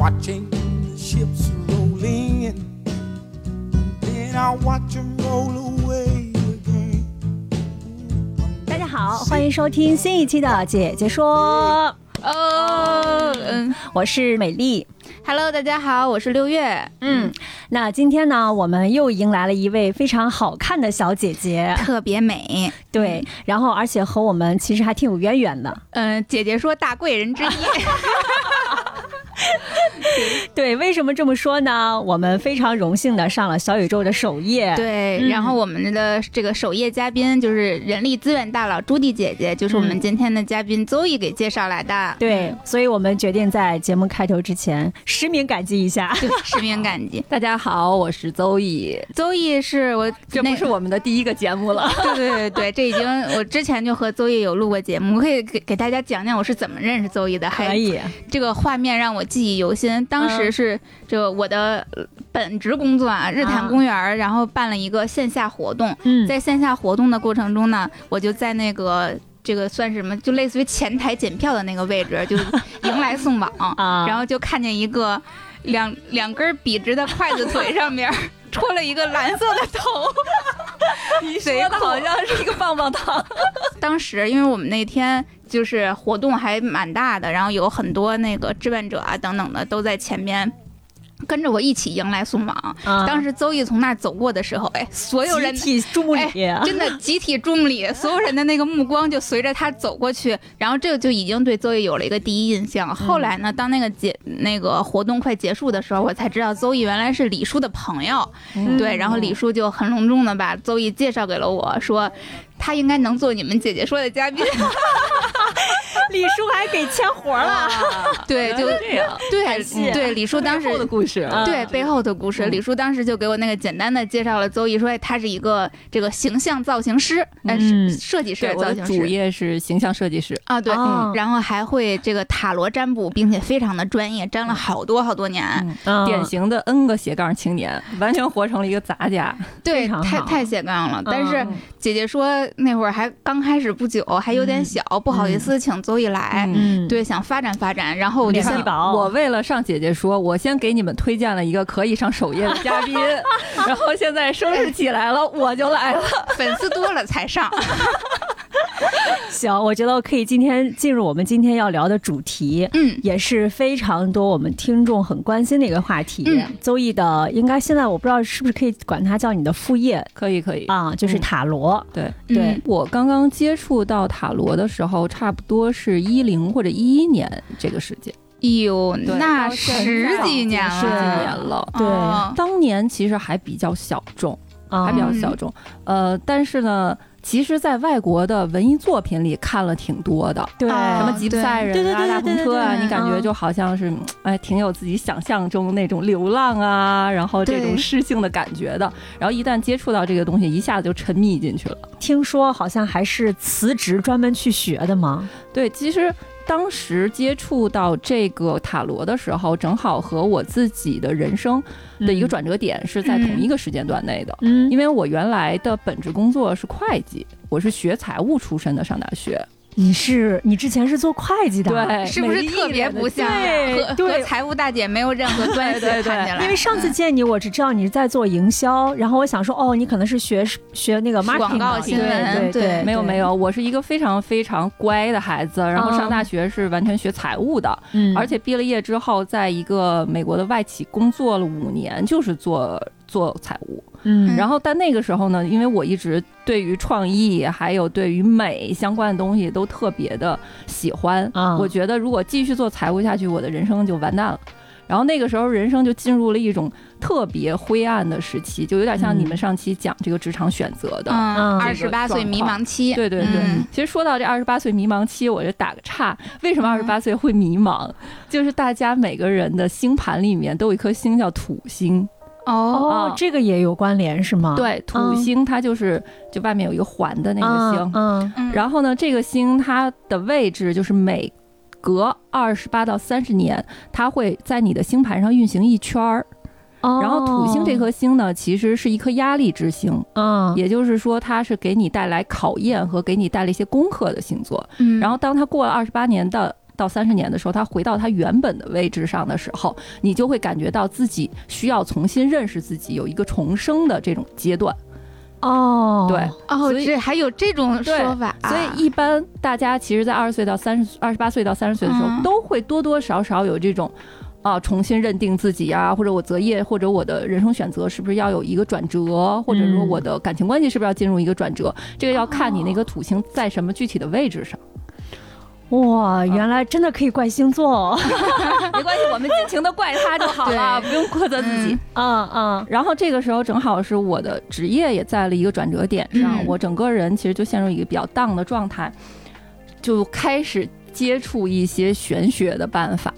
Watching the ships roll in. Then I'll watch them roll away again. 大家好，欢迎收听新一期的《姐姐说》，哦，嗯我是美丽。，Hello，大家好，我是六月，嗯，那今天呢，我们又迎来了一位非常好看的小姐姐，特别美。对，然后而且和我们其实还挺有渊源的。嗯、姐姐说大贵人之一。对，为什么这么说呢？我们非常荣幸的上了小宇宙的首页。对，嗯然后我们的这个首页嘉宾就是人力资源大佬朱迪姐姐，就是我们嗯今天的嘉宾邹毅给介绍来的。对，所以我们决定在节目开头之前实名感激一下。对，实名感激。大家好，我是邹毅，邹毅是我，那这不是我们的第一个节目了。对对对对，这已经我之前就和邹毅有录过节目，我可以给给大家讲讲我是怎么认识邹毅的，还可以，这个画面让我记忆犹新。当时是这我的呃本职工作啊，日坛公园儿，然后办了一个线下活动，嗯，在线下活动的过程中呢，我就在那个。这个算是什么？就类似于前台检票的那个位置，就迎来送往，啊然后就看见一个两两根笔直的筷子腿上面 戳了一个蓝色的头，你说的好像是一个棒棒糖。当时因为我们那天就是活动还蛮大的，然后有很多那个志愿者啊等等的都在前面。跟着我一起迎来送往。啊当时邹毅从那儿走过的时候，哎，所有人集体注目礼，真的集体注目礼，所有人的那个目光就随着他走过去，然后这个就已经对邹毅有了一个第一印象。后来呢，当那个结那个活动快结束的时候，我才知道邹毅原来是李叔的朋友，嗯对，然后李叔就很隆重的把邹毅介绍给了我，说他应该能做你们姐姐说的嘉宾。李叔还给签活了。对，就这样，对对，李叔当时背后的故事。嗯对背后的故事，嗯李叔当时就给我那个简单的介绍了邹毅，说哎他是一个这个形象造型师，呃，嗯是设计师，我的造型师。主业是形象设计师。啊，对，哦然后还会这个塔罗占卜，并且非常的专业，占了好多好多年。嗯典型的 N 个斜杠青年，完全活成了一个杂家。对，太太斜杠了。但是嗯姐姐说那会儿还刚开始不久，还有点小，不好意思请邹毅来。嗯，对，想发展发展，然后我先我为了上姐姐说，我先给你们推荐了一个可以上首页的嘉宾，然后现在收拾起来了，我就来了。粉丝多了才上。行，我觉得我可以今天进入我们今天要聊的主题。嗯，也是非常多我们听众很关心的一个话题。嗯邹毅的应该现在我不知道是不是可以管它叫你的副业可以，可以。啊，就是嗯塔罗。对，对嗯我刚刚接触到塔罗的时候，差不多是一零或者一一年这个时间，哎呦，那十几年了十几年了，对哦当年其实还比较小众，啊还比较小众。呃，但是呢，其实，在外国的文艺作品里看了挺多的，对，哦什么吉普赛人啊、大篷车啊，你感觉嗯就好像是，哎，挺有自己想象中那种流浪啊，然后这种诗性的感觉的。然后一旦接触到这个东西，一下子就沉迷进去了。听说好像还是辞职专门去学的吗？对，其实当时接触到这个塔罗的时候，正好和我自己的人生的一个转折点是在同一个时间段内的。嗯，因为我原来的本职工作是会计，我是学财务出身的，上大学。你是你之前是做会计的，对，是不是特别不像对和财务大姐没有任何关系？对对对。因为上次见你，我只知道你是在做营销，然后我想说，哦，你可能是学学那个 marketing 广告新闻对对对，对没有没，有，我是一个非常非常乖的孩子，然后上大学是完全学财务的，嗯，而且毕了业之后，在一个美国的外企工作了五年，就是做做财务。嗯，然后但那个时候呢，因为我一直对于创意还有对于美相关的东西都特别的喜欢，啊。我觉得如果继续做财务下去，我的人生就完蛋了。然后那个时候人生就进入了一种特别灰暗的时期，就有点像你们上期讲这个职场选择的。二十八岁迷茫期，对对对，嗯。其实说到这二十八岁迷茫期，我就打个岔，为什么二十八岁会迷茫？就是大家每个人的星盘里面都有一颗星叫土星，哦，这个也有关联是吗？对，土嗯星它就是就外面有一个环的那个星，嗯嗯然后呢，这个星它的位置就是每隔二十八到三十年，它会在你的星盘上运行一圈儿。哦，然后土星这颗星呢，其实是一颗压力之星，嗯，也就是说，它是给你带来考验和给你带来一些功课的星座。嗯然后当它过了二十八年的。到三十年的时候，他回到他原本的位置上的时候，你就会感觉到自己需要重新认识自己，有一个重生的这种阶段。哦，对，哦，所以这还有这种说法，所以一般大家其实，在二十岁到三十、二十八岁到三十岁的时候，嗯都会多多少少有这种。啊，重新认定自己呀、或者我择业，或者我的人生选择是不是要有一个转折，或者说嗯我的感情关系是不是要进入一个转折？这个要看你那个土星在什么具体的位置上。哇，原来真的可以怪星座哦，没关系，我们尽情的怪他就好了，不用苛责自己。嗯。嗯然后这个时候正好是我的职业也在了一个转折点上，嗯。我整个人其实就陷入一个比较 down 的状态，就开始接触一些玄学的办法。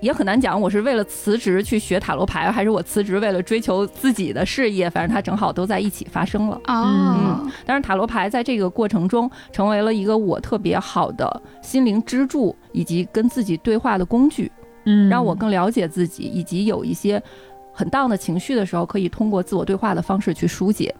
也很难讲，我是为了辞职去学塔罗牌，还是我辞职为了追求自己的事业，反正它正好都在一起发生了。哦，但是塔罗牌在这个过程中成为了一个我特别好的心灵支柱，以及跟自己对话的工具。嗯，让我更了解自己，以及有一些很荡的情绪的时候，可以通过自我对话的方式去疏解。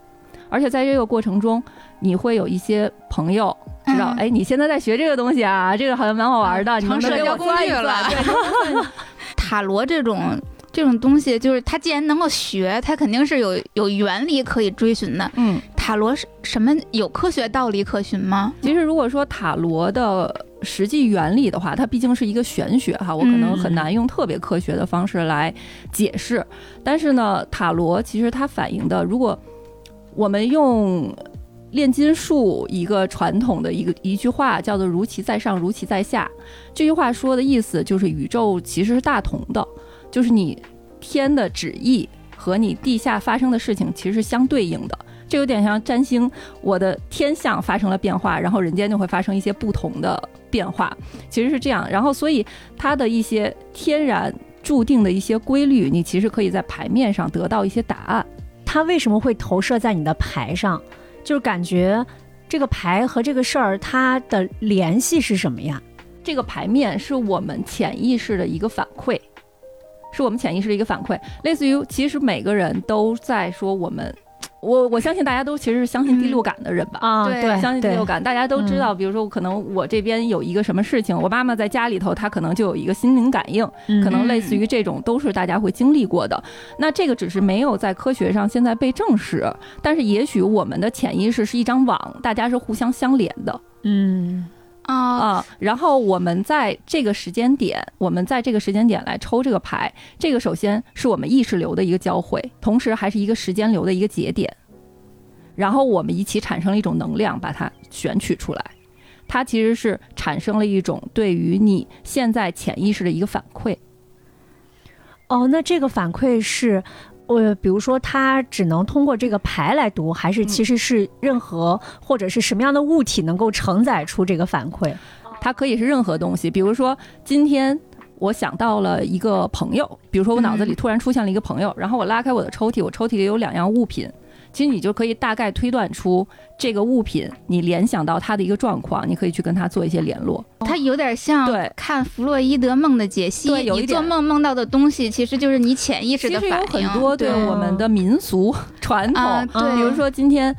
而且在这个过程中，你会有一一些朋友知道，嗯哎，你现在在学这个东西啊，这个好像蛮好玩的，你能不能给成社交工我算一算？具 了塔罗这种这种东西，就是它既然能够学，它肯定是有有原理可以追寻的。嗯，塔罗是什么有科学道理可循吗？其实如果说塔罗的实际原理的话，它毕竟是一个玄学哈，我可能很难用特别科学的方式来解释。但是呢，塔罗其实它反映的，如果我们用炼金术一个传统的一个一句话叫做“如其在上，如其在下”，这句话说的意思就是宇宙其实是大同的，就是你天的旨意和你地下发生的事情其实是相对应的。这有点像占星，我的天象发生了变化，然后人间就会发生一些不同的变化，其实是这样。然后，所以它的一些天然注定的一些规律，你其实可以在牌面上得到一些答案。它为什么会投射在你的牌上？就是感觉这个牌和这个事儿它的联系是什么呀？这个牌面是我们潜意识的一个反馈，是我们潜意识的一个反馈，类似于其实每个人都在说我们。我我相信大家都其实是相信第六感的人吧，啊，对相信第六，感，大家都知道，比如说可能我这边有一个什么事情，我妈妈在家里头，她可能就有一个心灵感应，嗯。可能类似于这种都是大家会经历过的。那这个只是没有在科学上现在被证实，但是也许我们的潜意识是一张网，大家是互相相连的。嗯啊，啊。然后我们在这个时间点，我们在这个时间点来抽这个牌，这个首先是我们意识流的一个交汇，同时还是一个时间流的一个节点。然后我们一起产生了一种能量，把它选取出来。它其实是产生了一种对于你现在潜意识的一个反馈。哦，那这个反馈是。呃，比如说，它只能通过这个牌来读，还是其实是任何或者是什么样的物体能够承载出这个反馈？它可以是任何东西，比如说今天我想到了一个朋友，比如说我脑子里突然出现了一个朋友，然后我拉开我的抽屉，我抽屉里有两样物品，其实你就可以大概推断出这个物品，你联想到它的一个状况，你可以去跟它做一些联络。它有点像对看弗洛伊德梦的解析，对有一点你做梦梦到的东西，其实就是你潜意识的反应其实有。很多对对我们的民俗传统，啊，对，比如说今天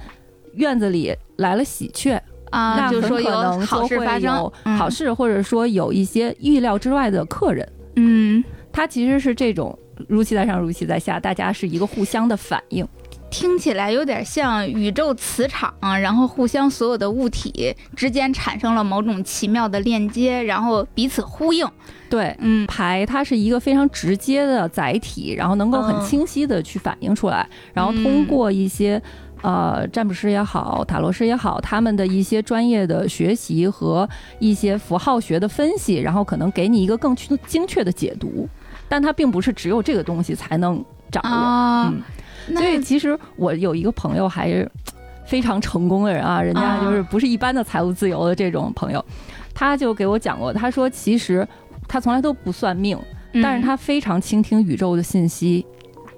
院子里来了喜鹊，啊，那很就是说有可能好就会事发生好事，或者说有一些意料之外的客人。嗯，它其实是这种如期在上，如期在下，大家是一个互相的反应。听起来有点像宇宙磁场，然后互相所有的物体之间产生了某种奇妙的链接，然后彼此呼应。对，嗯牌它是一个非常直接的载体，然后能够很嗯清晰的去反映出来，然后通过一些。呃，占卜师也好，塔罗师也好，他们的一些专业的学习和一些符号学的分析，然后可能给你一个更精精确的解读。但它并不是只有这个东西才能掌握。啊嗯，那所以其实我有一个朋友还是非常成功的人啊，人家就是不是一般的财务自由的这种朋友，他就给我讲过，他说其实他从来都不算命，嗯但是他非常倾听宇宙的信息。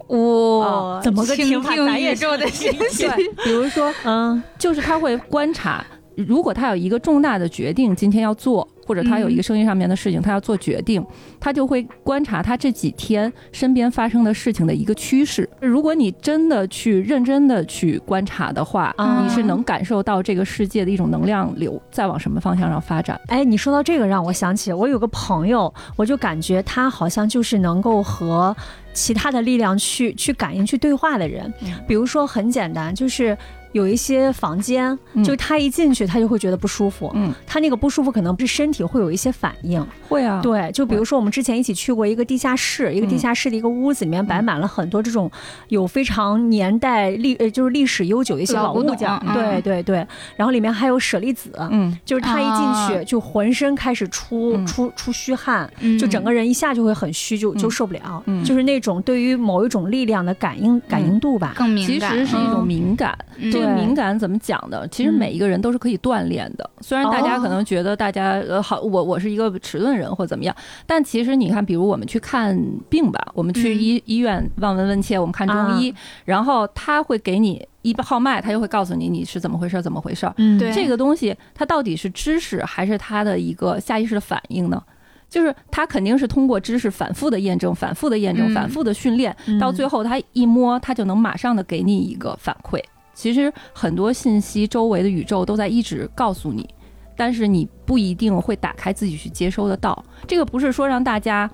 哇，怎么个倾听听宇宙的信息？对，比如说，嗯就是他会观察，如果他有一个重大的决定今天要做，或者他有一个生意上面的事情他要做决定，他就会观察他这几天身边发生的事情的一个趋势。如果你真的去认真的去观察的话，啊你是能感受到这个世界的一种能量流在往什么方向上发展。哎，你说到这个，让我想起我有个朋友，我就感觉他好像就是能够和其他的力量去去感应、去对话的人。嗯比如说，很简单，就是有一些房间，嗯。就他一进去，他就会觉得不舒服。嗯，他那个不舒服可能是身体会有一些反应。会啊，对，就比如说我们之前一起去过一个地下室，一个地嗯下室的一个屋子，里面摆满了很多这种有非常年代历呃就是历史悠久的一些老物件。嗯对对对，然后里面还有舍利子。嗯，就是他一进去啊就浑身开始出、嗯。出出虚汗，嗯。就整个人一下就会很虚，就就嗯受不了，嗯。就是那种对于某一种力量的感应感应度吧。其更敏感，实是一种嗯。敏感。嗯这个敏感怎么讲呢？其实嗯每一个人都是可以锻炼的。虽然大家可能觉得大家呃好，我我是一个迟钝人或怎么样，但其实你看，比如我们去看病吧，我们去嗯医、医院望闻问切，我们看中医，然后他会给你一号脉，他就会告诉你你是怎么回事儿，怎么回事儿。嗯对这个东西它到底是知识还是它的一个下意识的反应呢？就是它肯定是通过知识反复的验证、反复的验证、嗯反复的训练，嗯到最后他一摸，他就能马上的给你一个反馈。其实很多信息，周围的宇宙都在一直告诉你，但是你不一定会打开自己去接收得到。这个不是说让大家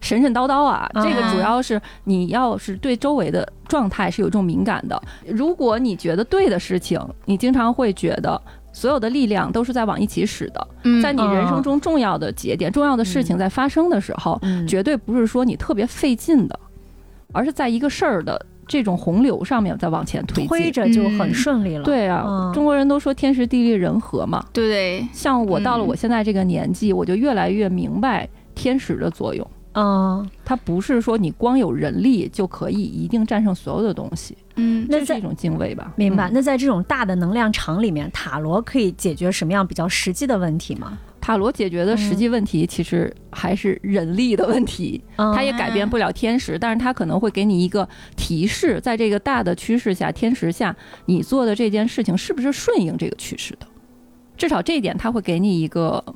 神神叨叨啊，嗯这个主要是你要是对周围的状态是有这种敏感的。如果你觉得对的事情，你经常会觉得。所有的力量都是在往一起使的，嗯在你人生中重要的节点、重要的事情在发生的时候，嗯绝对不是说你特别费劲的，而是在一个事儿的这种洪流上面再往前推进。推着就很顺利了。对啊，嗯中国人都说天时地利人和嘛。对对，像我到了嗯我现在这个年纪，我就越来越明白天时的作用。嗯，它不是说你光有人力就可以一定战胜所有的东西，嗯那是一种敬畏吧。明白。嗯那在这种大的能量场里面，塔罗可以解决什么样比较实际的问题吗？塔罗解决的实际问题其实还是人力的问题，嗯它也改变不了天时，但是它可能会给你一个提示，在这个大的趋势下、天时下，你做的这件事情是不是顺应这个趋势的？至少这一点，它会给你一个哦。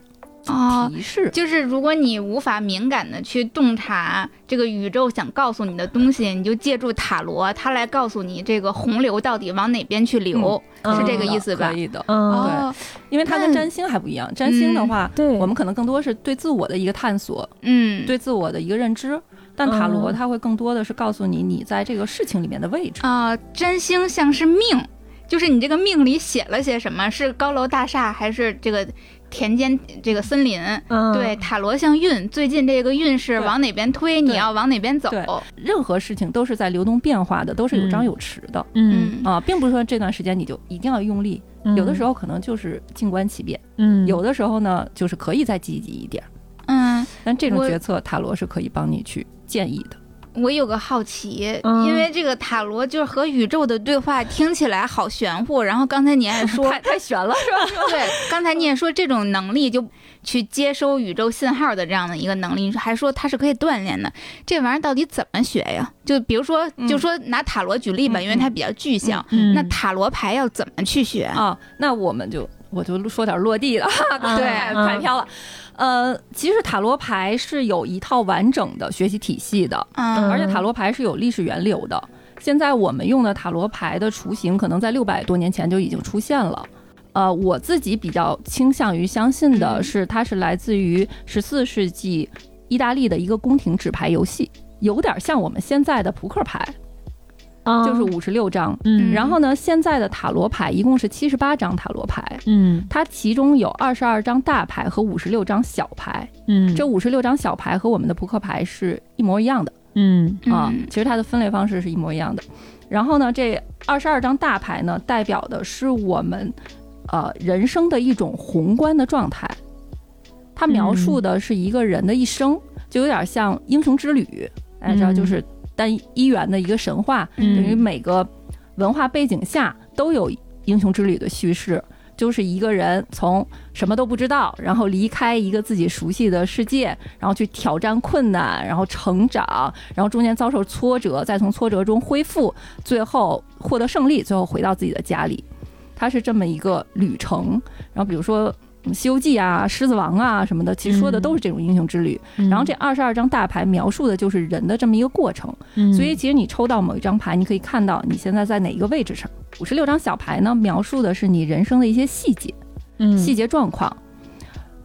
提示。就是如果你无法敏感的去洞察这个宇宙想告诉你的东西，你就借助塔罗，它来告诉你这个洪流到底往哪边去流，嗯是这个意思吧可？以的，嗯，对，因为它跟占星还不一样。占星的话，对，我们可能更多是对自我的一个探索，嗯，对自我的一个认知。但塔罗嗯它会更多的是告诉你你在这个事情里面的位置。啊、占星像是命，就是你这个命里写了些什么，是高楼大厦还是这个田间这个森林？嗯对，塔罗像运，最近这个运势往哪边推，你要往哪边走。任何事情都是在流动变化的，都是有张嗯有弛的。嗯，嗯啊，并不是说这段时间你就一定要用力，嗯有的时候可能就是静观其变，嗯有的时候呢就是可以再积极一点。嗯，但这种决策塔罗是可以帮你去建议的。我有个好奇，嗯因为这个塔罗就是和宇宙的对话听起来好玄乎，然后刚才你还说，太太玄了，是吧？对，刚才你也说这种能力就去接收宇宙信号的这样的一个能力，你还说它是可以锻炼的，这玩意儿到底怎么学呀？就比如说，嗯就说拿塔罗举例吧，嗯因为它比较具象，嗯那塔罗牌要怎么去学？啊，那我们就我就说点落地的，嗯 对，嗯太飘了。呃，其实塔罗牌是有一套完整的学习体系的，嗯而且塔罗牌是有历史源流的。现在我们用的塔罗牌的雏形，可能在六百多年前就已经出现了。呃，我自己比较倾向于相信的嗯是，它是来自于十四世纪意大利的一个宫廷纸牌游戏，有点像我们现在的扑克牌，啊就是五十六张。嗯然后呢，现在的塔罗牌一共是七十八张塔罗牌，嗯它其中有二十二张大牌和五十六张小牌。嗯这五十六张小牌和我们的扑克牌是一模一样的。嗯啊嗯，其实它的分类方式是一模一样的。然后呢，这二十二张大牌呢，代表的是我们呃人生的一种宏观的状态。它描述的是一个人的一生，就有点像英雄之旅，大家知道，嗯就是单一元的一个神话，嗯等于每个文化背景下都有英雄之旅的叙事。就是一个人从什么都不知道，然后离开一个自己熟悉的世界，然后去挑战困难，然后成长，然后中间遭受挫折，再从挫折中恢复，最后获得胜利，最后回到自己的家里。它是这么一个旅程。然后比如说嗯《西游记》啊、《狮子王》啊什么的，其实说的都是这种英雄之旅。嗯然后这二十二张大牌描述的就是人的这么一个过程。嗯所以其实你抽到某一张牌，你可以看到你现在在哪一个位置上。五十六张小牌呢，描述的是你人生的一些细节、嗯细节状况。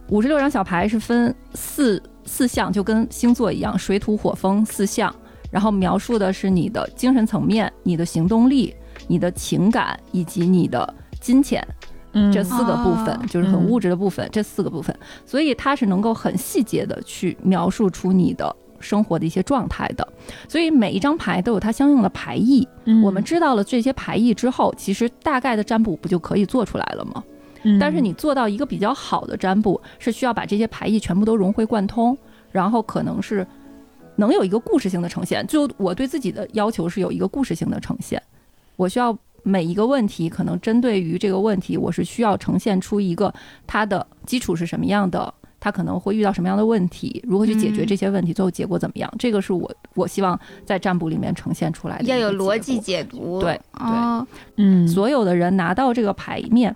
五十六张小牌是分四四项，就跟星座一样，水土火风四项。然后描述的是你的精神层面、你的行动力、你的情感以及你的金钱。嗯这四个部分哦就是很嗯物质的部分，这四个部分，所以它是能够很细节的去描述出你的生活的一些状态的。所以每一张牌都有它相应的牌意。嗯我们知道了这些牌意之后，其实大概的占卜不就可以做出来了吗？嗯但是你做到一个比较好的占卜，是需要把这些牌意全部都融会贯通，然后可能是能有一个故事性的呈现。就我对自己的要求是有一个故事性的呈现，我需要每一个问题，可能针对于这个问题，我是需要呈现出一个它的基础是什么样的。它可能会遇到什么样的问题？如何去解决嗯这些问题？最后结果怎么样？这个是我我希望在占卜里面呈现出来的。要有逻辑。解读。对对，嗯所有的人拿到这个牌面，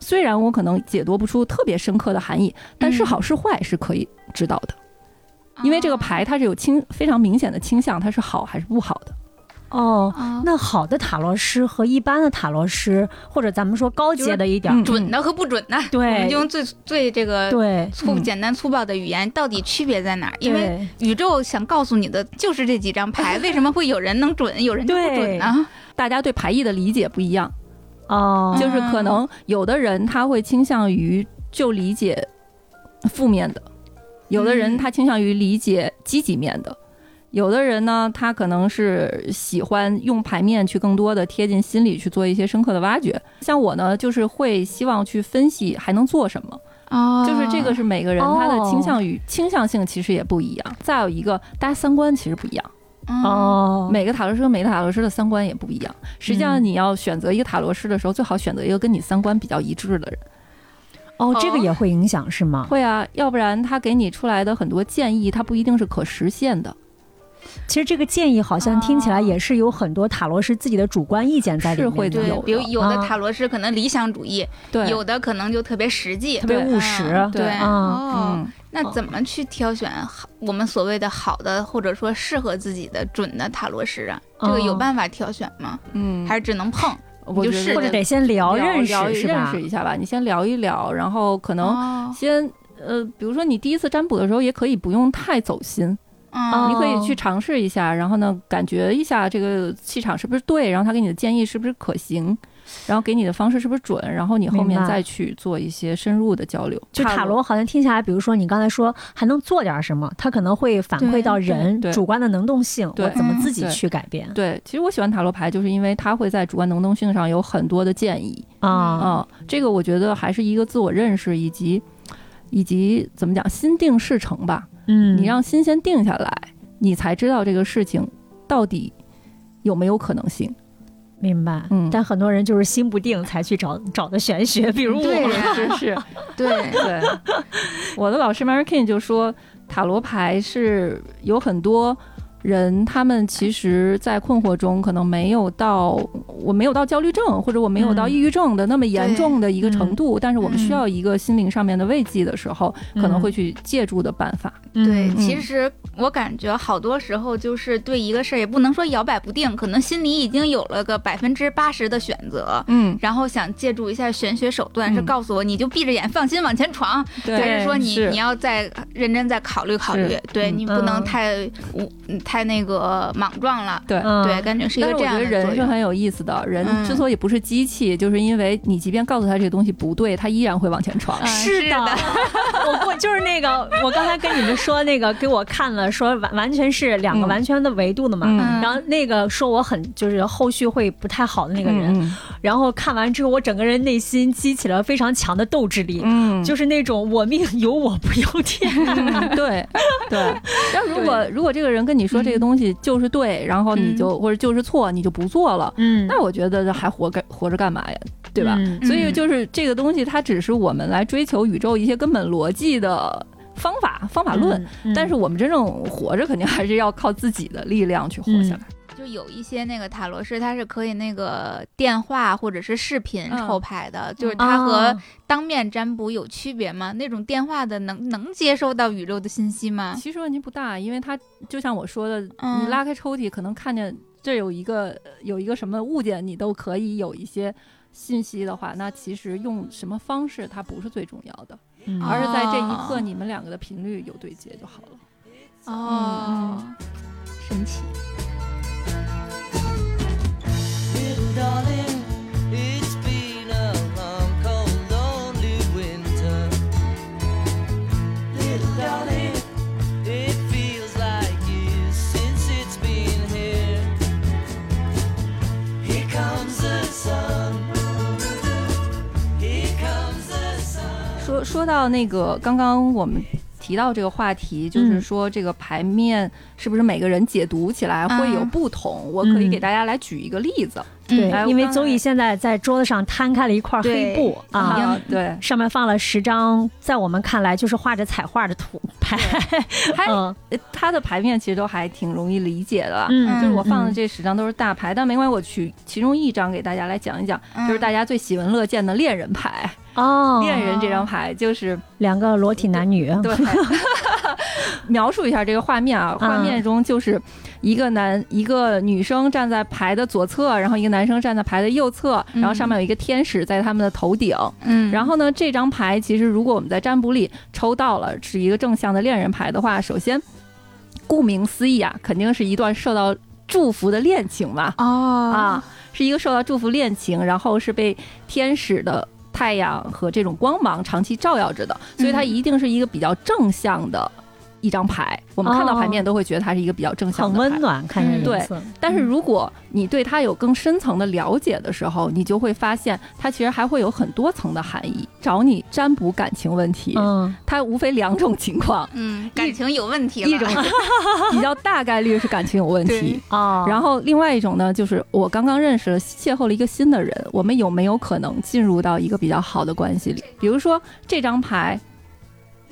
虽然我可能解读不出特别深刻的含义，但是嗯好是坏是可以知道的，因为这个牌它是有倾非常明显的倾向，它是好还是不好的。哦。哦，那好的塔罗师和一般的塔罗师，或者咱们说高阶的一点儿，嗯准的和不准的，对我们就用最最这个对，粗嗯简单粗暴的语言，到底区别在哪儿？因为宇宙想告诉你的就是这几张牌，为什么会有人能准，有人就不准呢？大家对牌意的理解不一样，哦，就是可能有的人他会倾向于就理解负面的，有的人嗯他倾向于理解积极面的。有的人呢，他可能是喜欢用牌面去更多的贴近心理去做一些深刻的挖掘。像我呢，就是会希望去分析还能做什么，哦就是这个是每个人他的哦倾向与倾向性其实也不一样。再有一个，大家三观其实不一样，哦，哦，每个塔罗师和每个塔罗师的三观也不一样。实际上，嗯你要选择一个塔罗师的时候，最好选择一个跟你三观比较一致的人。哦，这个哦也会影响是吗？会啊，要不然他给你出来的很多建议，他不一定是可实现的。其实这个建议好像听起来哦也是有很多塔罗师自己的主观意见在里面的，是会的有，对比如有的啊塔罗师可能理想主义，对，有的可能就特别实际特。别务实。对嗯，那怎么去挑选好我们所谓的好的，或者说适合自己的准的塔罗师啊？这个有哦办法挑选吗？嗯，还是只能碰？我觉得就是或者得先聊认识聊认识？一下吧。你先聊一聊，然后可能哦，先呃，比如说你第一次占卜的时候，也可以不用太走心，嗯你可以哦去尝试一下，然后呢，感觉一下这个气场是不是对，然后他给你的建议是不是可行，然后给你的方式是不是准，然后你后面再去做一些深入的交流。就塔罗好像听起来，比如说你刚才说还能做点什么，他可能会反馈到人主观的能动性，对我怎么嗯自己去改变对，其实我喜欢塔罗牌，就是因为它会在主观能动性上有很多的建议。啊？啊、这个我觉得还是一个自我认识以及以及怎么讲心定事成吧。嗯，你让心先定下来，你才知道这个事情到底有没有可能性。明白。嗯但很多人就是心不定才去找找的玄学，比如我。对呀 是是，对，对。我的老师 Mary King 就说，塔罗牌是有很多。人他们其实，在困惑中，可能没有到我没有到焦虑症，或者我没有到嗯抑郁症的那么严重的一个程度，但是我们需嗯要一个心灵上面的慰藉的时候，可能会去借助的办法。对，嗯。其实我感觉好多时候就是对一个事儿也不能说摇摆不定，可能心里已经有了个百分之八十的选择，嗯，然后想借助一下玄学手段，是嗯。告诉我你就闭着眼放心往前闯，对，还是说你是。你要再认真再考虑考虑对你不能嗯。太无太那个莽撞了。对。嗯对，感觉是一个这但是我觉得。人是很有意思的，人嗯之所以不是机器，就是因为你即便告诉他这个东西不对，他依然会往前闯。嗯 是的，我我就是那个，我刚才跟你们说那个，给我看了，说完完全是两个嗯完全的维度的嘛。然后那个说我很就是后续会不太好的那个人，嗯然后看完之后，我整个人内心激起了非常强的斗志力，嗯就是那种我命由我不由天。嗯对对。然后 如果如果这个人跟你说这个东西就是对，然后你就或者就是错，你就不做了，嗯那我觉得还活干活着干嘛呀？对吧？嗯所以就是这个东西，它只是我们来追求宇宙一些根本逻辑的方法方法论。嗯但是我们真正活着，肯定还是要靠自己的力量去活下来。就有一些那个塔罗师，他是可以那个电话或者是视频嗯抽牌的，就是他和啊当面占卜有区别吗？那种电话的能能接收到宇宙的信息吗？其实问题不大，因为他就像我说的，嗯你拉开抽屉，可能看见这有一个有一个什么物件，你都可以有一些信息的话，那其实用什么方式它不是最重要的，嗯而是在这一刻哦你们两个的频率有对接就好了。哦，神奇。说到那个，刚刚我们提到这个话题，就是嗯说这个牌面是不是每个人解读起来会有嗯不同？我可以嗯给大家来举一个例子。对因为邹毅现在在桌子上摊开了一块黑布啊，啊，对，上面放了十张，在我们看来就是画着彩画的图牌。还嗯呃它的牌面其实都还挺容易理解的。嗯就是我放的嗯这十张都是大牌，但没关系，我取其中一张给大家来讲一讲，嗯就是大家最喜闻乐见的恋人牌。哦，恋人这张牌就是两个裸体男女，对，描述一下这个画面啊，嗯。画面中就是一个男一个女生站在牌的左侧，然后一个男生站在牌的右侧，嗯。然后上面有一个天使在他们的头顶。嗯，然后呢，这张牌其实如果我们在占卜里抽到了是一个正向的恋人牌的话，首先顾名思义啊，肯定是一段受到祝福的恋情嘛。哦。啊，是一个受到祝福恋情，然后是被天使的太阳和这种光芒长期照耀着的，所以它嗯。一定是一个比较正向的一张牌。我们看到牌面哦都会觉得它是一个比较正向很的牌温。暖，看着嗯对。但是如果你对它有更深层的了解的时候，你就会发现它其实还会有很多层的含义。找你占卜感情问题，嗯它无非两种情况，嗯，感情有问题了。一种是比较大概率是感情有问题啊，哦，然后另外一种呢，就是我刚刚认识了、邂逅了一个新的人，我们有没有可能进入到一个比较好的关系里？比如说这张牌，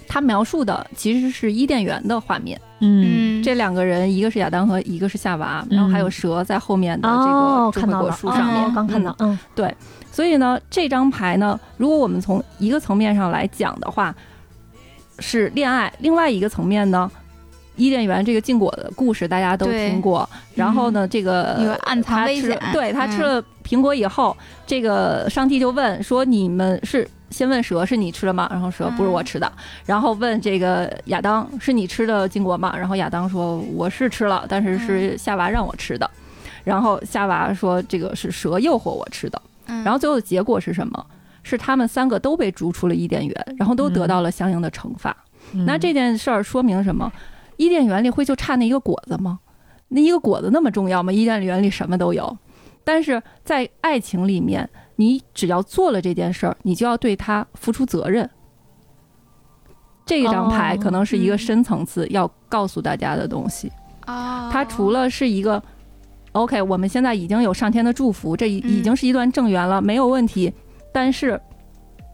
它描述的其实是伊甸园的画面，嗯。嗯，这两个人一个是亚当和一个是夏娃，然后还有蛇在后面的这哦，个智慧果看到了，树上面。哦刚看到，嗯对。所以呢，这张牌呢，如果我们从一个层面上来讲的话，是恋爱；另外一个层面呢，伊甸园这个禁果的故事大家都听过。然后呢，这个有暗藏他吃危险对他嗯。吃了苹果以后，这个上帝就问说：“你们是先问蛇是你吃的吗？”然后蛇不是我吃的。然后问这个亚当是你吃的禁果吗？然后亚当说：“我是吃了，但是是夏娃让我吃的。”然后夏娃说：“这个是蛇诱惑我吃的。”嗯，然后最后的结果是什么？是他们三个都被逐出了伊甸园，然后都得到了相应的惩罚。嗯那这件事儿说明什么？伊甸园里会就差那一个果子吗？那一个果子那么重要吗？伊甸园里什么都有，但是在爱情里面，你只要做了这件事儿，你就要对他付出责任。这张牌哦可能是一个嗯深层次要告诉大家的东西。哦，它除了是一个 OK，我们现在已经有上天的祝福，这已经是一段正缘了，没有问题。但是，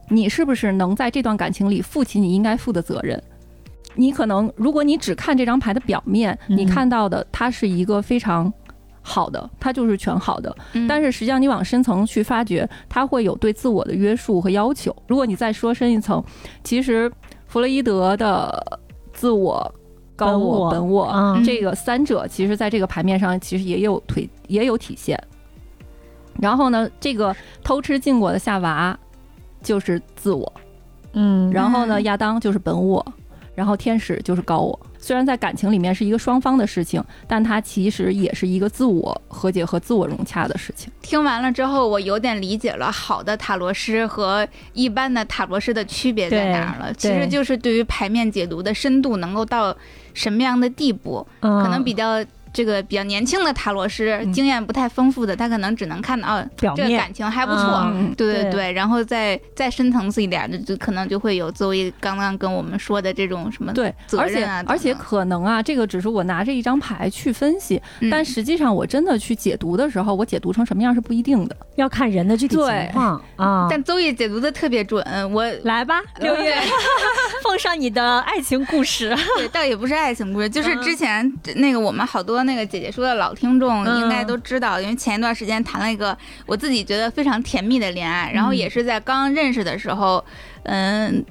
你是不是能在这段感情里负起你应该负的责任？你可能，如果你只看这张牌的表面，嗯你看到的它是一个非常好的，它就是全好的。嗯但是实际上，你往深层去发掘，它会有对自我的约束和要求。如果你再说深一层，其实弗洛伊德的自我、高我、本我，嗯这个三者其实在这个牌面上其实也有推也有体现。然后呢，这个偷吃禁果的夏娃就是自我，嗯，然后呢，嗯亚当就是本我，然后天使就是高我。虽然在感情里面是一个双方的事情，但它其实也是一个自我和解和自我融洽的事情。听完了之后，我有点理解了好的塔罗师和一般的塔罗师的区别在哪儿了。其实就是对于牌面解读的深度能够到什么样的地步，嗯可能比较这个比较年轻的塔罗师，嗯经验不太丰富的，他可能只能看到哦这个表面感情还不错。嗯对对对对，然后再再深层次一点的，就可能就会有邹毅刚刚跟我们说的这种什么对，责而且任啊而且等等可能啊，这个只是我拿着一张牌去分析，嗯但实际上我真的去解读的时候，我解读成什么样是不一定的。要看人的具体情况啊。但邹毅解读的特别准，我来吧，六月，奉上你的爱情故事。对，倒也不是爱情故事，就是嗯之前那个我们好多那个姐姐说的老听众嗯应该都知道，因为前一段时间谈了一个我自己觉得非常甜蜜的恋爱，然后嗯也是在刚认识的时候，嗯，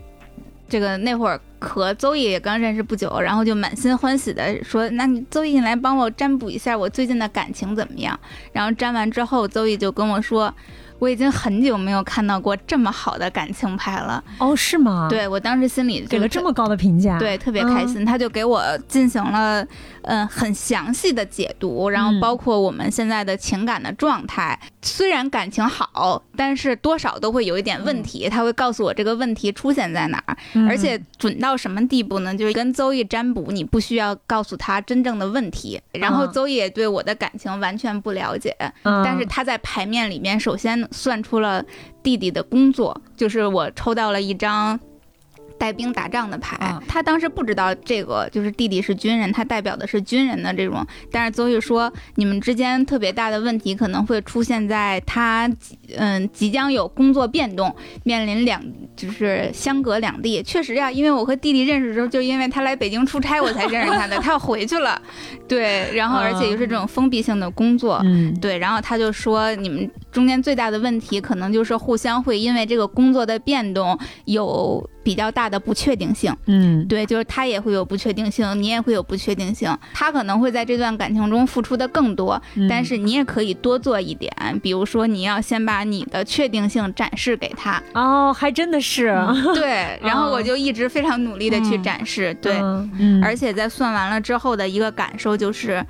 这个那会儿和邹毅也刚认识不久，然后就满心欢喜的说：“那你邹毅你来帮我占卜一下我最近的感情怎么样？”然后占完之后，邹毅就跟我说。我已经很久没有看到过这么好的感情牌了，哦，是吗？，对我当时心里给了这么高的评价。对，特别开心。他就给我进行了嗯、很详细的解读，然后嗯包括我们现在的情感的状态。虽然感情好，但是多少都会有一点问题。他会告诉我这个问题出现在哪儿，嗯，而且准到什么地步呢？就是跟邹毅占卜，你不需要告诉他真正的问题。然后嗯邹毅也对我的感情完全不了解，嗯，但是他在牌面里面首先算出了弟弟的工作，就是我抽到了一张。带兵打仗的牌，啊他当时不知道这个就是弟弟是军人，他代表的是军人的这种。但是邹毅说，你们之间特别大的问题可能会出现在他，嗯，即将有工作变动，面临两就是相隔两地。确实呀，因为我和弟弟认识的时候，就因为他来北京出差，我才认识他的，他要回去了，对，然后而且又是这种封闭性的工作，嗯，对，然后他就说，你们中间最大的问题可能就是互相会因为这个工作的变动有比较大的不确定性。嗯，对，就是他也会有不确定性，你也会有不确定性。他可能会在这段感情中付出的更多，嗯但是你也可以多做一点，比如说你要先把你的确定性展示给他。哦，还真的是，对，然后我哦就一直非常努力的去嗯展示。对，而且在算完了之后的一个感受就是。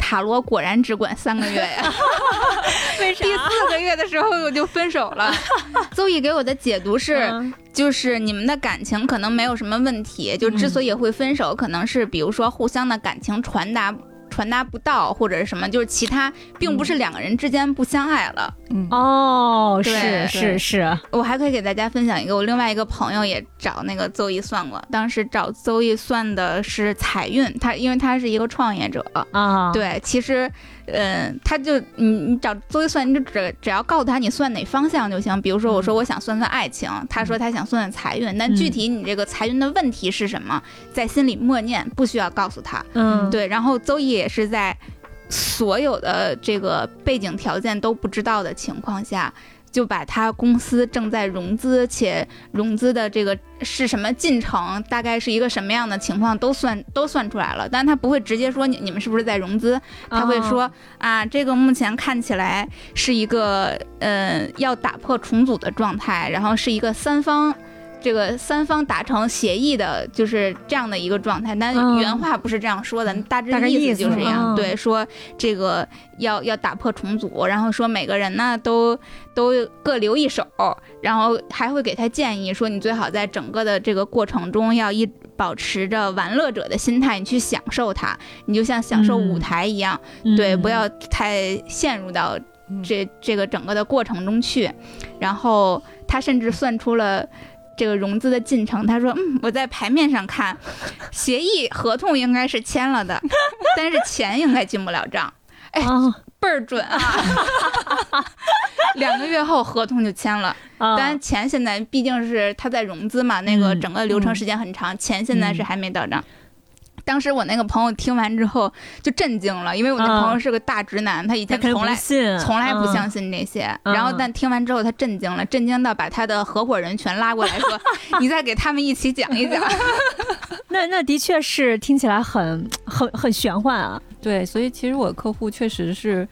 塔罗果然只管三个月呀！为啥第四个月的时候我就分手了。邹毅给我的解读是，嗯就是你们的感情可能没有什么问题，就之所以会分手，可能是比如说互相的感情传达。传达不到或者是什么，就是其他，并不是两个人之间不相爱了。嗯，哦，是是是，我还可以给大家分享一个，我另外一个朋友也找那个邹毅算过，当时找邹毅算的是财运，他因为他是一个创业者，啊，，对，其实，呃，他就你你找周易算，你就只只要告诉他你算哪方向就行。比如说，我说我想算算爱情，他说他想算算财运，但具体你这个财运的问题是什么，在心里默念，不需要告诉他。嗯，对，然后邹毅也是在所有的这个背景条件都不知道的情况下。就把他公司正在融资，且融资的这个是什么进程，大概是一个什么样的情况，都算都算出来了。但他不会直接说你你们是不是在融资，他会说、啊，这个目前看起来是一个呃要打破重组的状态，然后是一个三方。这个三方达成协议的，就是这样的一个状态，但嗯原话不是这样说的，大致意思思就是这样。嗯对，说这个要要打破重组，然后说每个人呢都都各留一手，然后还会给他建议说，你最好在整个的这个过程中要一保持着玩乐者的心态，你去享受它，你就像享受舞嗯台一样，嗯对，不要太陷入到这这个整个的过程中去。然后他甚至算出了。这个融资的进程，他说：“嗯，我在牌面上看，协议合同应该是签了的，但是钱应该进不了账，哎倍儿准啊！两个月后合同就签了，啊，但钱现在毕竟是他在融资嘛，那个嗯整个流程时间很长，钱现在是嗯还没到账。当时我那个朋友听完之后就震惊了，因为我那啊朋友是个大直男，他以前从来信，从来不嗯相信这些。嗯然后但听完之后他震惊了，震惊到把他的合伙人全拉过来说：“你再给他们一起讲一讲。那那的确是听起来很很很玄幻啊。对，所以其实我客户确实是，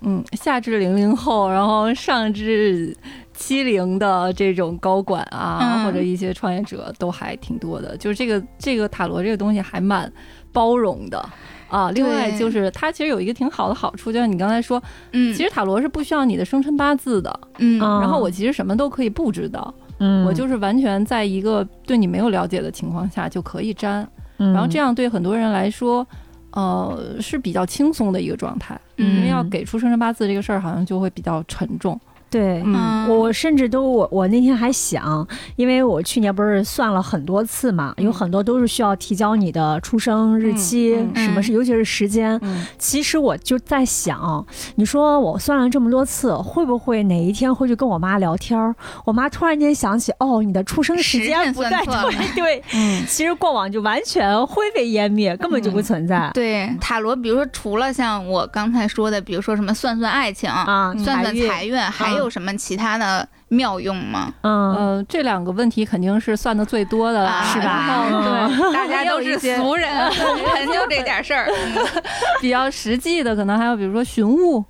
嗯，下至零零后，然后上至七零的这种高管啊，嗯或者一些创业者都还挺多的。就是这个这个塔罗这个东西还蛮包容的。啊，另外就是它其实有一个挺好的好处，就像你刚才说，”嗯，其实塔罗是不需要你的生辰八字的，嗯嗯然后我其实什么都可以不知道，嗯我就是完全在一个对你没有了解的情况下就可以占，嗯，然后这样对很多人来说，呃是比较轻松的一个状态，嗯因为要给出生辰八字这个事儿，好像就会比较沉重。对。嗯我甚至都我我那天还想，因为我去年不是算了很多次嘛，有很多都是需要提交你的出生日期，嗯什么是尤其是时间。嗯，其实我就在想，你说我算了这么多次，会不会哪一天会去跟我妈聊天儿？我妈突然间想起，哦，你的出生时间不在，了对其实过往就完全灰飞烟灭，根本就不存在。对塔罗，比如说除了像我刚才说的，比如说什么算算爱情、啊，算算财运，还有什么其他的妙用吗？嗯，呃，这两个问题肯定是算的最多的了，啊是吧对，大家都是俗人，俗人就这点事儿。嗯比较实际的，可能还有比如说寻物，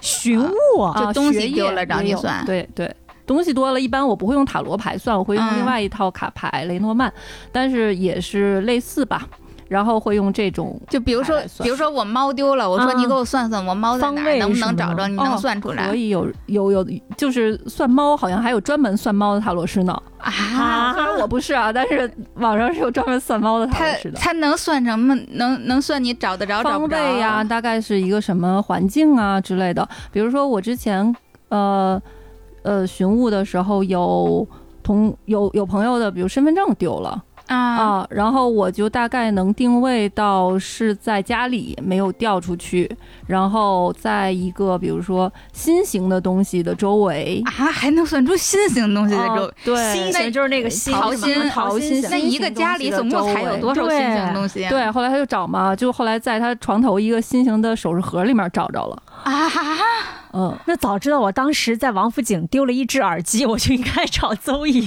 寻物啊，啊东西学业丢了找你算对对。东西多了，一般我不会用塔罗牌算，我会用嗯另外一套卡牌雷诺曼，但是也是类似吧。然后会用这种就比如说比如说我猫丢了，我说嗯你给我算算我猫在方哪儿，能不能找着？你能算出可来以有有有，就是算猫，好像还有专门算猫的塔罗师呢。啊？虽然我不是啊，但是网上是有专门算猫的塔它罗师的。它能算什么？能能算你找得着找方不着位呀、大概是一个什么环境啊之类的。比如说我之前呃呃寻物的时候有。同有有朋友的，比如身份证丢了啊啊，然后我就大概能定位到是在家里没有掉出去，然后在一个比如说心形的东西的周围，啊，还能算出新型东西的周哦。对心形就是那个心桃心桃心那一个家里总共才有多少新型东西啊？对，后来他就找嘛，就后来在他床头一个心形的首饰盒里面找着了。啊，嗯，那早知道我当时在王府井丢了一只耳机，我就应该找邹姨，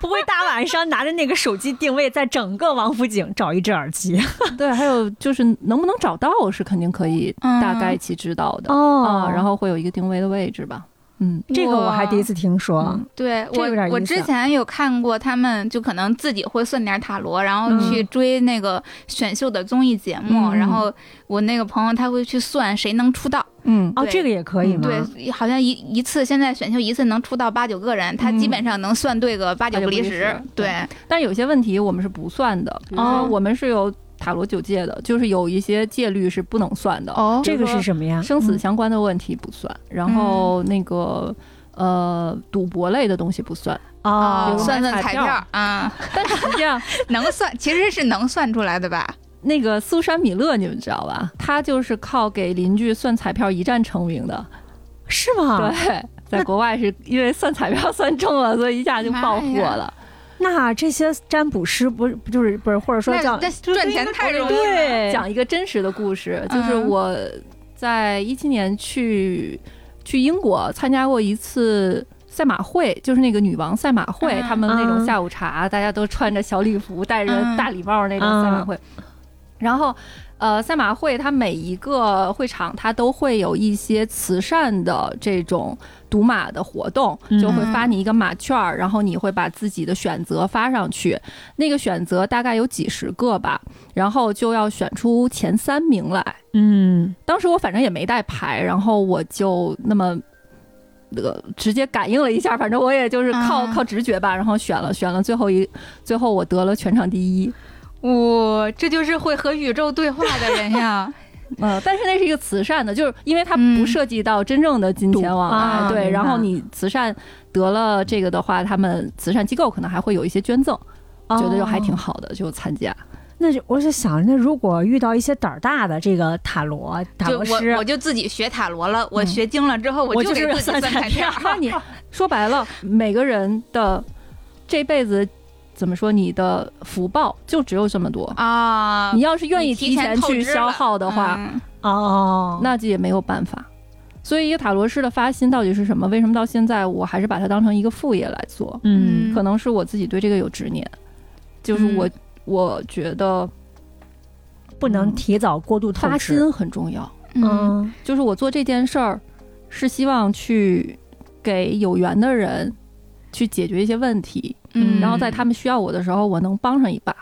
不会大晚上拿着那个手机定位，在整个王府井找一只耳机。对，还有就是能不能找到是肯定可以嗯大概其知道的、哦啊，然后会有一个定位的位置吧。嗯，这个我还第一次听说。嗯对我，我之前有看过，他们就可能自己会算点塔罗，然后去追那个选秀的综艺节目，嗯。然后我那个朋友他会去算谁能出道，嗯，哦，对这个也可以吗？对，好像一一次现在选秀一次能出道八九个人，他基本上能算对个八九不离十十，对，但是有些问题我们是不算的，比如哦。说我们是有塔罗九戒的，就是有一些戒律是不能算的。哦这个是什么呀？生死相关的问题不算，然后那个呃赌博类的东西不算，哦比如算算彩票啊，但是实际上能算，其实是能算出来的吧？那个苏珊米勒你们知道吧？他就是靠给邻居算彩票一战成名的。是吗？对，在国外是因为算彩票算中了，所以一下就爆火了。那这些占卜师不是不就是不是或者说那叫赚钱太容易了。对讲一个真实的故事，就是嗯我在一七年去去英国参加过一次。赛马会就是那个女王赛马会，嗯他们那种嗯下午茶，大家都穿着小礼服，戴着嗯大礼帽那种赛马会。然后，呃，赛马会它每一个会场它都会有一些慈善的这种赌马的活动，嗯就会发你一个马券儿，然后你会把自己的选择发上去，那个选择大概有几十个吧，然后就要选出前三名来。嗯当时我反正也没带牌，然后我就那么。那个直接感应了一下，反正我也就是靠、嗯靠直觉吧，然后选了选了最后一，最后我得了全场第一。哇，这就是会和宇宙对话的人呀！呃，但是那是一个慈善的，就是因为它嗯不涉及到真正的金钱往来，啊对。然后你慈善得了这个的话，他们慈善机构可能还会有一些捐赠，觉得就还挺哦好的，就参加。那就我就想，那如果遇到一些胆儿大的这个塔罗塔就罗师我我，就自己学塔罗了，我嗯学精了之后，我就是自己算彩算彩票。那你说白了，每个人的这辈子怎么说，你的福报就只有这么多。啊，你要是愿意提提前去消耗的话，嗯哦，那就也没有办法。所以，一个塔罗师的发心到底是什么？为什么到现在我还是把它当成一个副业来做？嗯可能是我自己对这个有执念，就是我、嗯我觉得不能提早过度透发支。心很重要。嗯嗯就是我做这件事儿，是希望去给有缘的人去解决一些问题，嗯，然后在他们需要我的时候，我能帮上一把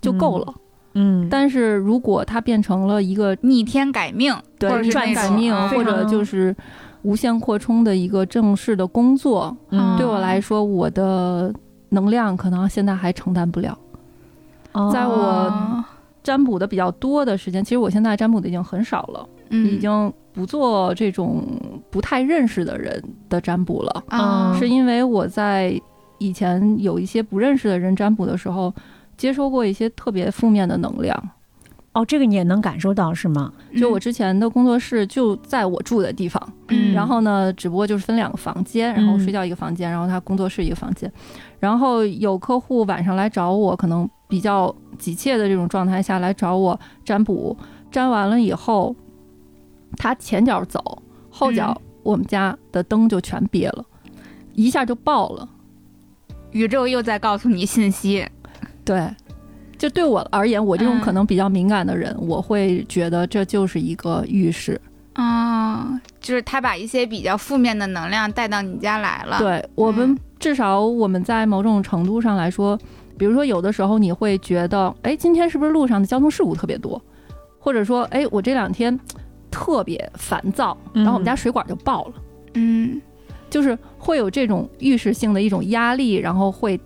就够了。嗯，但是如果它变成了一个逆天改命，对或者赚那种改命，嗯或者就是无限扩充的一个正式的工作，嗯。对我来说，我的能量可能现在还承担不了。哦在我哦占卜的比较多的时间，其实我现在占卜的已经很少了，嗯，已经不做这种不太认识的人的占卜了，啊，是因为我在以前有一些不认识的人占卜的时候，接收过一些特别负面的能量。哦，这个你也能感受到是吗？就我之前的工作室就在我住的地方，嗯，然后呢，只不过就是分两个房间，然后嗯睡觉一个房间，然后他工作室一个房间。然后有客户晚上来找我，可能比较急切的这种状态下来找我占卜，占完了以后，他前脚走，后脚我们家的灯就全憋了，一下就爆了。宇宙又在告诉你信息，对，就对我而言，我这种嗯。可能比较敏感的人，我会觉得这就是一个预示。啊，就是他把一些比较负面的能量带到你家来了，，对我们嗯。至少我们在某种程度上来说，比如说有的时候你会觉得，哎，今天是不是路上的交通事故特别多，或者说，哎，我这两天特别烦躁，然后我们家水管就爆了，嗯就是会有这种预示性的一种压力，然后会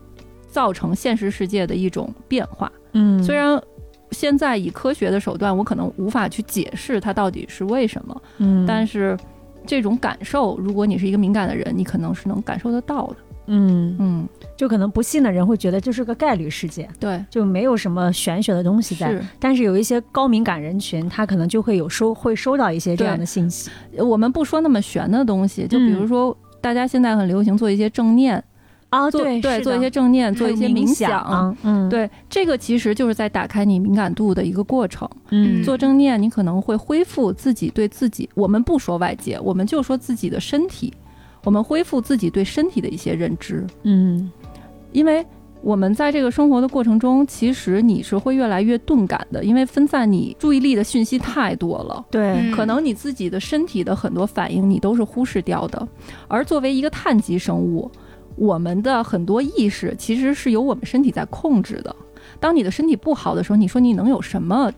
造成现实世界的一种变化。嗯，虽然现在以科学的手段，我可能无法去解释它到底是为什么，嗯，但是这种感受，如果你是一个敏感的人，你可能是能感受得到的。嗯，嗯，就可能不信的人会觉得这是个概率事件，对，就没有什么玄学的东西在。是但是有一些高敏感人群，他可能就会有收会收到一些这样的信息。我们不说那么玄的东西，就比如说。大家现在很流行做一些正念，啊，做对做一些正念，做一些冥想，啊嗯，，对，这个其实就是在打开你敏感度的一个过程。嗯，做正念，你可能会恢复自己对自己，我们不说外界，我们就说自己的身体，我们恢复自己对身体的一些认知，嗯因为我们在这个生活的过程中，其实你是会越来越钝感的，因为分散你注意力的讯息太多了。对，嗯可能你自己的身体的很多反应你都是忽视掉的，而作为一个碳基生物，我们的很多意识其实是由我们身体在控制的。当你的身体不好的时候，你说你能有什么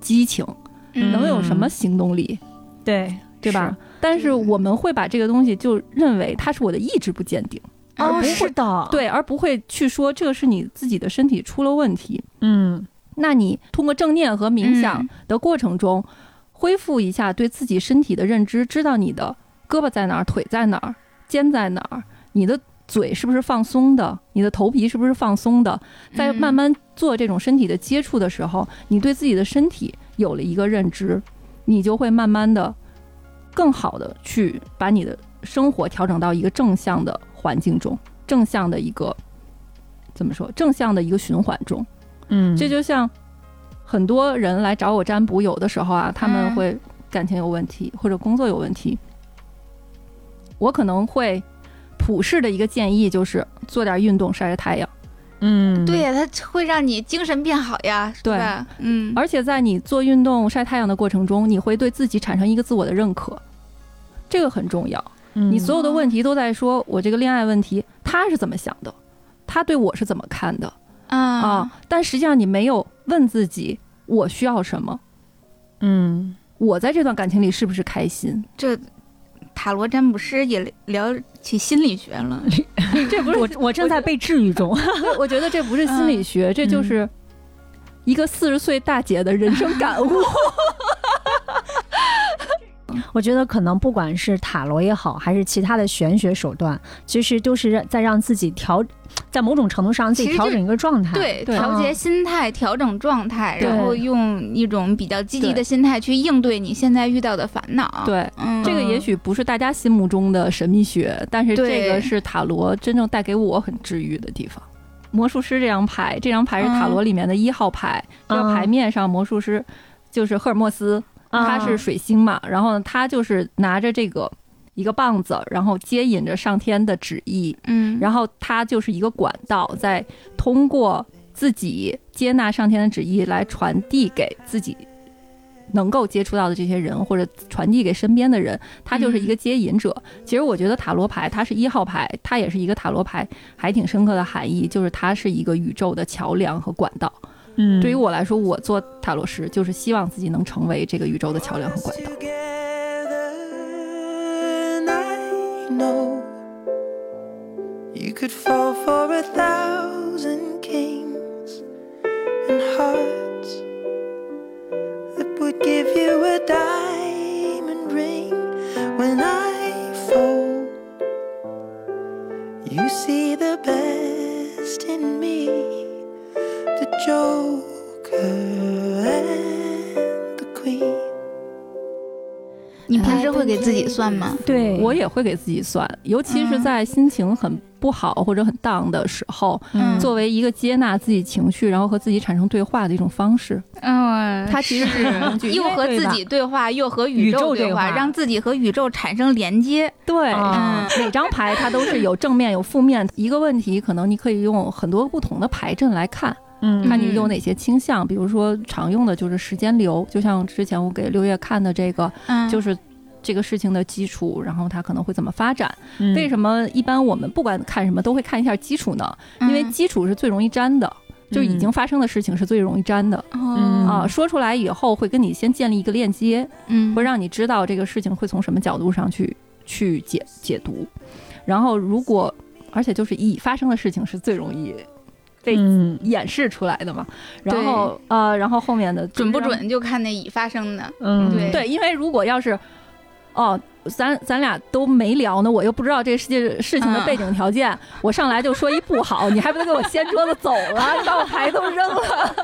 激情，嗯能有什么行动力，对对吧？？但是我们会把这个东西就认为它是我的意志不坚定，而哦，是的，，对，而不会去说这个是你自己的身体出了问题。嗯。那你通过正念和冥想嗯。的过程中，恢复一下对自己身体的认知，知道你的胳膊在哪儿，腿在哪儿，肩在哪儿，你的嘴是不是放松的，你的头皮是不是放松的，在嗯。慢慢做这种身体的接触的时候，你对自己的身体有了一个认知，你就会慢慢的更好的去把你的生活调整到一个正向的环境中，正向的一个怎么说，正向的一个循环中。嗯，这就像很多人来找我占卜，有的时候啊，他们嗯会感情有问题或者工作有问题，我可能会普世的一个建议就是做点运动，晒晒太阳。嗯，对呀，它会让你精神变好呀，对吧？嗯，而且在你做运动、晒太阳的过程中，你会对自己产生一个自我的认可，这个很重要。嗯你所有的问题都在说我这个恋爱问题，他是怎么想的，他对我是怎么看的啊啊？但实际上你没有问自己我需要什么，嗯我在这段感情里是不是开心？这塔罗占卜师也聊起心理学了，这不是我我正在被治愈中。我，我觉得这不是心理学，这就是一个四十岁大姐的人生感悟。我觉得可能不管是塔罗也好，还是其他的玄学手段，其实都是让在让自己调，在某种程度上让自己调整一个状态。对，对调节嗯心态，调整状态，然后用一种比较积极的心态去应对你现在遇到的烦恼。，对，嗯，这个也许不是大家心目中的神秘学，但是这个是塔罗真正带给我很治愈的地方。魔术师这张牌，这张牌是塔罗里面的一号牌，这个嗯牌面上魔术师就是赫尔墨斯，啊他是水星嘛，然后呢，他就是拿着这个一个棒子，然后接引着上天的旨意，嗯，然后他就是一个管道，在通过自己接纳上天的旨意来传递给自己能够接触到的这些人，或者传递给身边的人，他就是一个接引者。其实我觉得塔罗牌它是一号牌，它也是一个塔罗牌，还挺深刻的含义，就是它是一个宇宙的桥梁和管道。嗯，对于我来说，我做塔罗师就是希望自己能成为这个宇宙的桥梁和管道。together, and I know you could fall for a thousand kings hearts would give you a diamond ring when I fall. You see the best in me, the Joker and the Queen. 你平时会给自己算吗？对我也会给自己算，尤其是在心情很不好或者很 down 的时候，嗯作为一个接纳自己情绪，然后和自己产生对话的一种方式。嗯，它其实是一种工具 又和自己对话，又和宇宇宙宙对话话，让自己和宇宙产生连接。对，嗯每张牌它都是有正面有负面，一个问题可能你可以用很多不同的牌阵来看，嗯看你有哪些倾向。比如说常用的就是时间流，就像之前我给六月看的这个，嗯，就是。这个事情的基础，然后它可能会怎么发展？嗯为什么一般我们不管看什么都会看一下基础呢？因为嗯基础是最容易粘的，就已经发生的事情是最容易粘的、哦啊。说出来以后会跟你先建立一个链接，嗯会让你知道这个事情会从什么角度上去去解解读。然后如果而且就是已发生的事情是最容易被嗯演示出来的嘛。然后呃，然后后面的准不？准就看那已发生的。嗯对对，因为如果要是哦。咱咱俩都没聊呢，我又不知道这世界事情的背景条件，我上来就说一不好，你还不能给我掀桌子走了，你把我牌都扔了，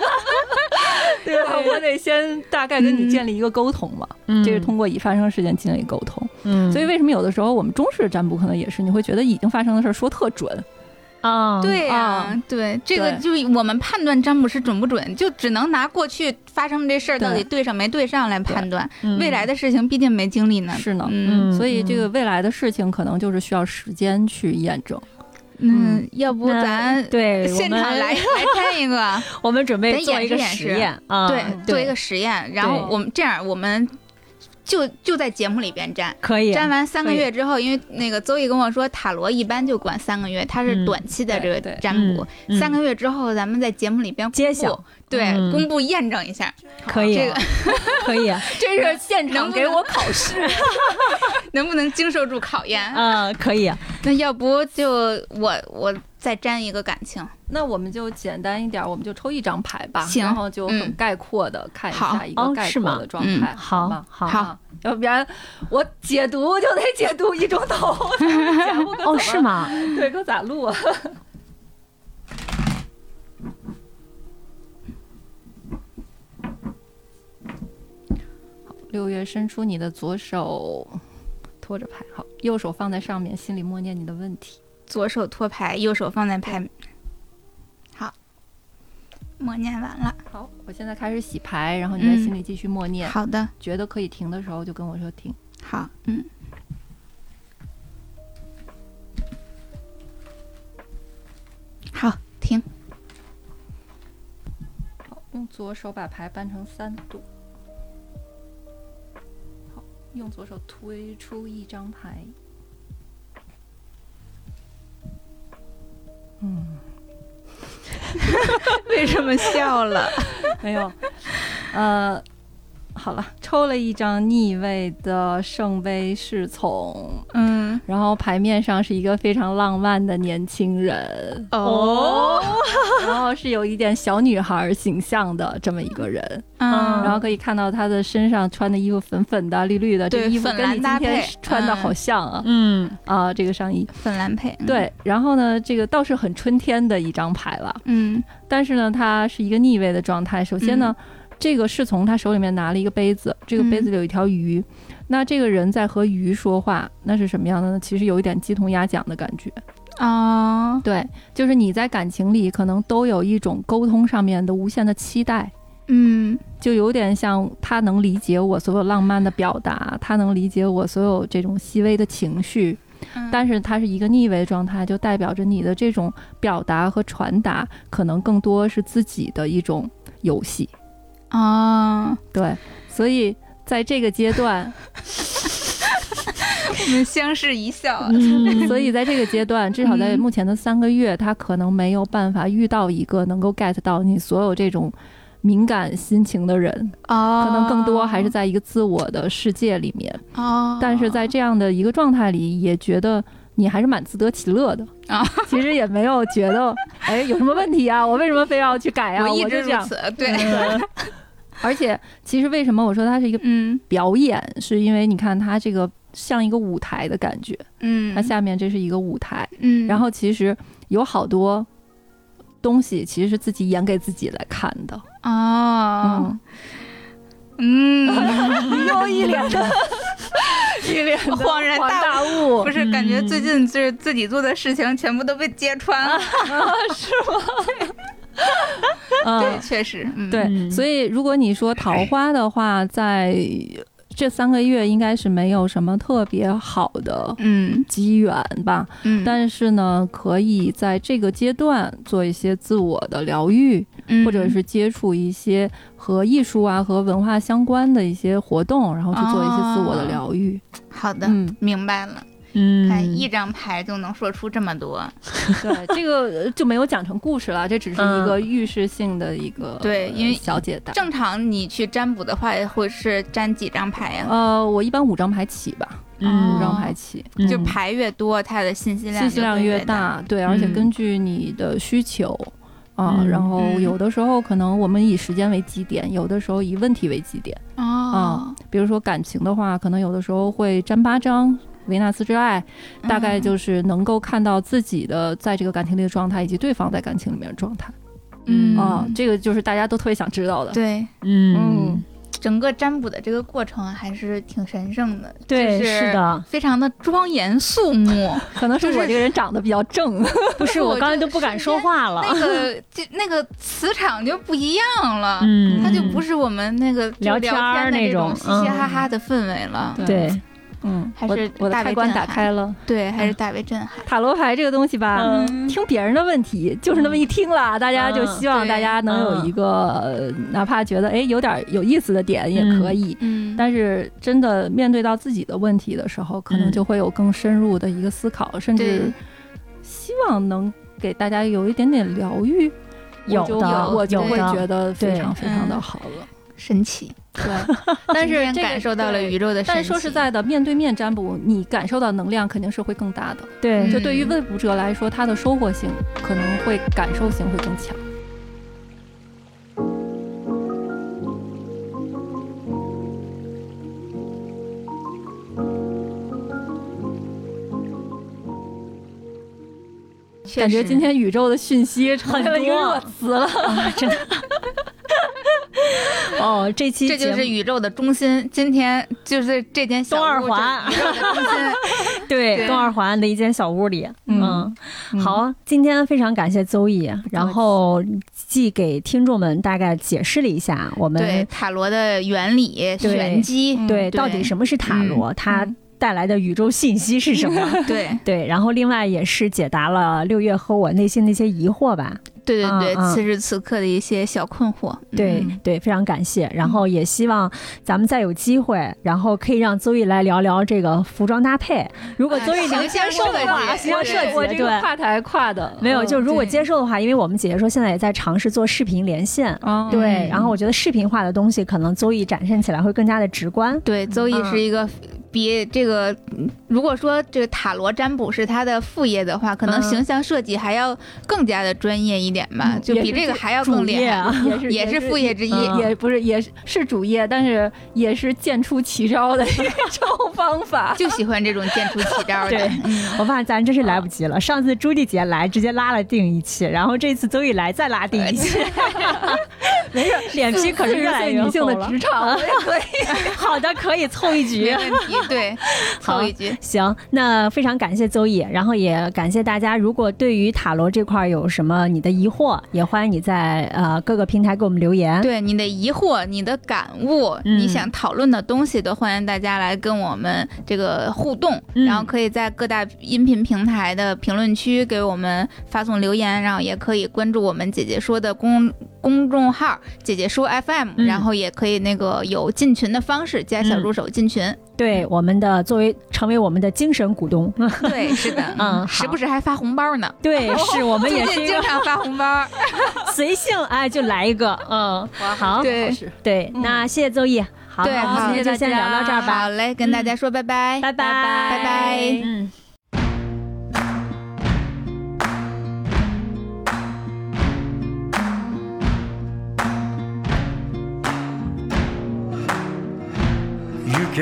对吧？我得先大概跟你建立一个沟通嘛，嗯这是通过已发生事件建立沟通。嗯所以为什么有的时候我们中式占卜可能也是，你会觉得已经发生的事儿说特准，啊对呀、啊对，这个就是我们判断占卜师准不准，就只能拿过去发生这事儿到底对上没对上来判断。嗯未来的事情毕竟没经历呢。是呢嗯嗯所以这个未来的事情可能就是需要时间去验证。嗯，要不咱对现场来来看一个，我们准备咱做一个实验啊，对，做一个实验，然后我们这样，我们就就在节目里边占。可以占完三个月之后，因为那个邹毅跟我说，塔罗一般就管三个月，它是嗯短期的这个占卜。嗯三个月之后，咱们在节目里边公布揭晓，对，嗯公布验证一下，可以这个可以 这是现场给我考试，能不能经受住考验？啊，可以那要不就我我再沾一个感情，那我们就简单一点，我们就抽一张牌吧，行然后就很嗯概括的看一下一个概括的状嗯态，好吗？好好要不然我解读就得解读一钟头，节目 哦，是？吗？对，可咋录啊？好，六月伸出你的左手，托着牌，好，右手放在上面，心里默念你的问题。左手托牌，右手放在牌。好，默念完了。好，我现在开始洗牌，然后你在嗯心里继续默念，好的，觉得可以停的时候就跟我说停。好，嗯。好，停。好，用左手把牌扳成三度。好，用左手推出一张牌。这么笑了？没有，呃，好了，抽了一张逆位的圣杯是从，然后牌面上是一个非常浪漫的年轻人，哦，然后是有一点小女孩形象的这么一个人，嗯，然后可以看到她的身上穿的衣服粉粉的、绿绿的，这对个衣服粉跟你今天蓝搭配穿的嗯好像啊、嗯啊，这个上衣。粉蓝配，嗯，对，然后呢，这个倒是很春天的一张牌了，嗯但是呢，它是一个逆位的状态。首先呢，这个侍从他手里面拿了一个杯子，这个杯子里有一条鱼。那这个人在和鱼说话，那是什么样的呢？其实有一点鸡同鸭讲的感觉。啊，对，就是你在感情里可能都有一种沟通上面的无限的期待。嗯就有点像他能理解我所有浪漫的表达，他能理解我所有这种细微的情绪，嗯但是它是一个逆位状态，就代表着你的这种表达和传达可能更多是自己的一种游戏。啊，对，所以在这个阶段，我们相视一笑，嗯 所以在这个阶段，至少在嗯目前的三个月，他可能没有办法遇到一个能够 get 到你所有这种敏感心情的人，哦，可能更多还是在一个自我的世界里面。哦，但是在这样的一个状态里，也觉得你还是蛮自得其乐的啊。其实也没有觉得，哎，有什么问题啊？我为什么非要去改啊？我一。直如此，对，而且其实为什么我说它是一个嗯。表演，是因为你看它这个像一个舞台的感觉，嗯，它下面这是一个舞台，嗯，然后其实有好多东西其实是自己演给自己来看的。哦，嗯，嗯，又一脸的 一脸的恍然大大悟不，是，感觉最近就是自己做的事情全部都被揭穿了。嗯对，确实，嗯，对，嗯。所以如果你说桃花的话，在这三个月应该是没有什么特别好的嗯。机缘吧，嗯，但是呢，可以在这个阶段做一些自我的疗愈，嗯。或者是接触一些和艺术啊和文化相关的一些活动，然后去做一些自我的疗愈。好的，嗯，明白了。嗯看一张牌就能说出这么多，对，这个呃就没有讲成故事了，这只是一个预示性的一个对因为小解答。正常你去占卜的话，会是占几张牌呀？呃，我一般五张牌起吧，嗯五张牌起。嗯就牌越多，它的信息量信息量越越。大，对，而且嗯根据你的需求。啊，嗯然后嗯有的时候可能我们以时间为基点，有的时候以问题为基点。啊，比如说感情的话，可能有的时候会占八张维纳斯之爱，大概嗯就是能够看到自己的在这个感情里的状态，以及对方在感情里面的状态。嗯啊，这个就是大家都特别想知道的。对，嗯，整个占卜的这个过程还是挺神圣的，对，就是的，非常的庄严肃穆。可能是我这个人长得比较正，不是 我刚才都不敢说话了。那个就那个磁场就不一样了，嗯，它就不是我们那个聊天那种种嘻嘻哈哈的氛围了。对对，嗯，还是我我的大开关打开了。对，还是大为震撼。塔罗牌这个东西吧，嗯听别人的问题就是那么一听啦，大家就希望大家能有一个，呃哪怕觉得哎有点有意思的点也可以。嗯，但是真的面对到自己的问题的时候，可能嗯就会有更深入的一个思考，甚至希望能给大家有一点点疗愈。有的我就会觉得非常非常的嗯好了。神奇，对，但是这个感受到了宇宙的。但说实在的，面对面占卜，你感受到能量肯定是会更大的。对嗯就对于问卜者来说，他的收获性可能会感受性会更强。感觉今天宇宙的讯息成为了一个很多热词了。啊，真的。哦，这期这就是宇宙的中心。今天就是这间小东二环就是宇宙的中心。对对东二环的一间小屋里。嗯嗯，好，今天非常感谢邹毅，然后既给听众们大概解释了一下我们对塔罗的原理、玄机，对到底什么是塔罗，它带来的宇宙信息是什么。对对，然后另外也是解答了六月和我内心的一些疑惑吧。对对对，此时此刻的一些小困惑。对、嗯对，非常感谢。然后也希望咱们再有机会，然后可以让邹毅来聊聊这个服装搭配。如果啊邹毅能接受的话，设计形象设计，我这个。跨台跨的没有，嗯就如果接受的话，因为我们姐姐说现在也在尝试做视频连线，哦对，嗯然后我觉得视频化的东西可能邹毅展现起来会更加的直观。对，邹毅嗯是一个比这个，嗯如果说这个塔罗占卜是他的副业的话，可能嗯形象设计还要更加的专业一点吧，就比这个还要主更厉害。业啊，也是也是副业之一也也不是也是是主业，但是也是见出奇招的一种 方法。就喜欢这种见出奇招的。我发现咱真是来不及了。上次朱莉姐来，直接拉了定一期，然后这次周雨来再拉定一期，没事，脸皮可是越来越女性的职场可以。好的，可以凑一局没。问题，对，好凑一句。行，那非常感谢邹毅，然后也感谢大家。如果对于塔罗这块有什么你的疑惑，也欢迎你在呃各个平台给我们留言。对你的疑惑、你的感悟、嗯你想讨论的东西，都欢迎大家来跟我们这个互动。嗯然后可以在各大音频平台的评论区给我们发送留言，然后也可以关注我们姐姐说的公公众号“姐姐说 FM”，、嗯然后也可以那个有进群的方式，加小助手进群。对我们的作为成为我们的精神股东，对，是的，嗯时不时还发红包呢。对，是我们也 是经常发红包。随性，哎，就来一个，嗯，好，对对，那谢谢邹毅，好，对好今天就先聊到这儿吧，好嘞，跟大家说拜拜，拜拜，拜拜。嗯。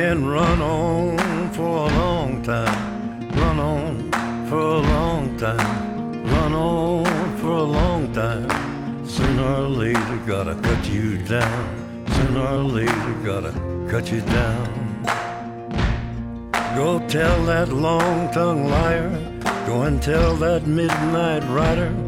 Can run on for a long time, run on for a long time, run on for a long time. Sooner or later, gotta cut you down. Sooner or later, gotta cut you down. Go tell that long tongued liar. Go and tell that midnight rider.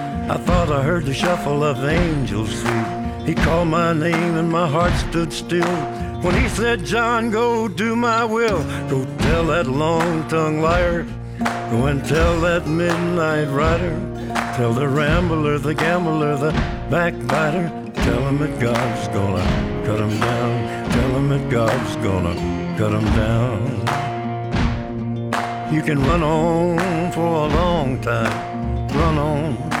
I thought I heard the shuffle of angels sweet. He called my name and my heart stood still. When he said, John, go do my will. Go tell that long tongued liar. Go and tell that midnight rider. Tell the rambler, the gambler, the backbiter. Tell him that God's gonna cut him down. Tell him that God's gonna cut him down. You can run on for a long time. Run on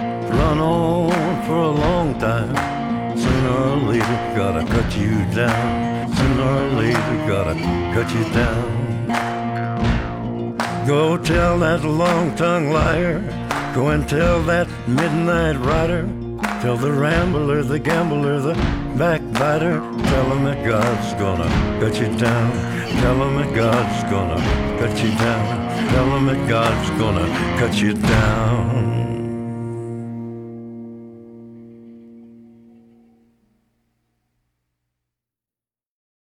run on for a long time. Sooner or later, gotta cut you down. Sooner or later, gotta cut you down. Go tell that long tongued liar. Go and tell that midnight rider. Tell the rambler, the gambler, the backbiter. Tell him that God's gonna cut you down. Tell him that God's gonna cut you down. Tell him that God's gonna cut you down.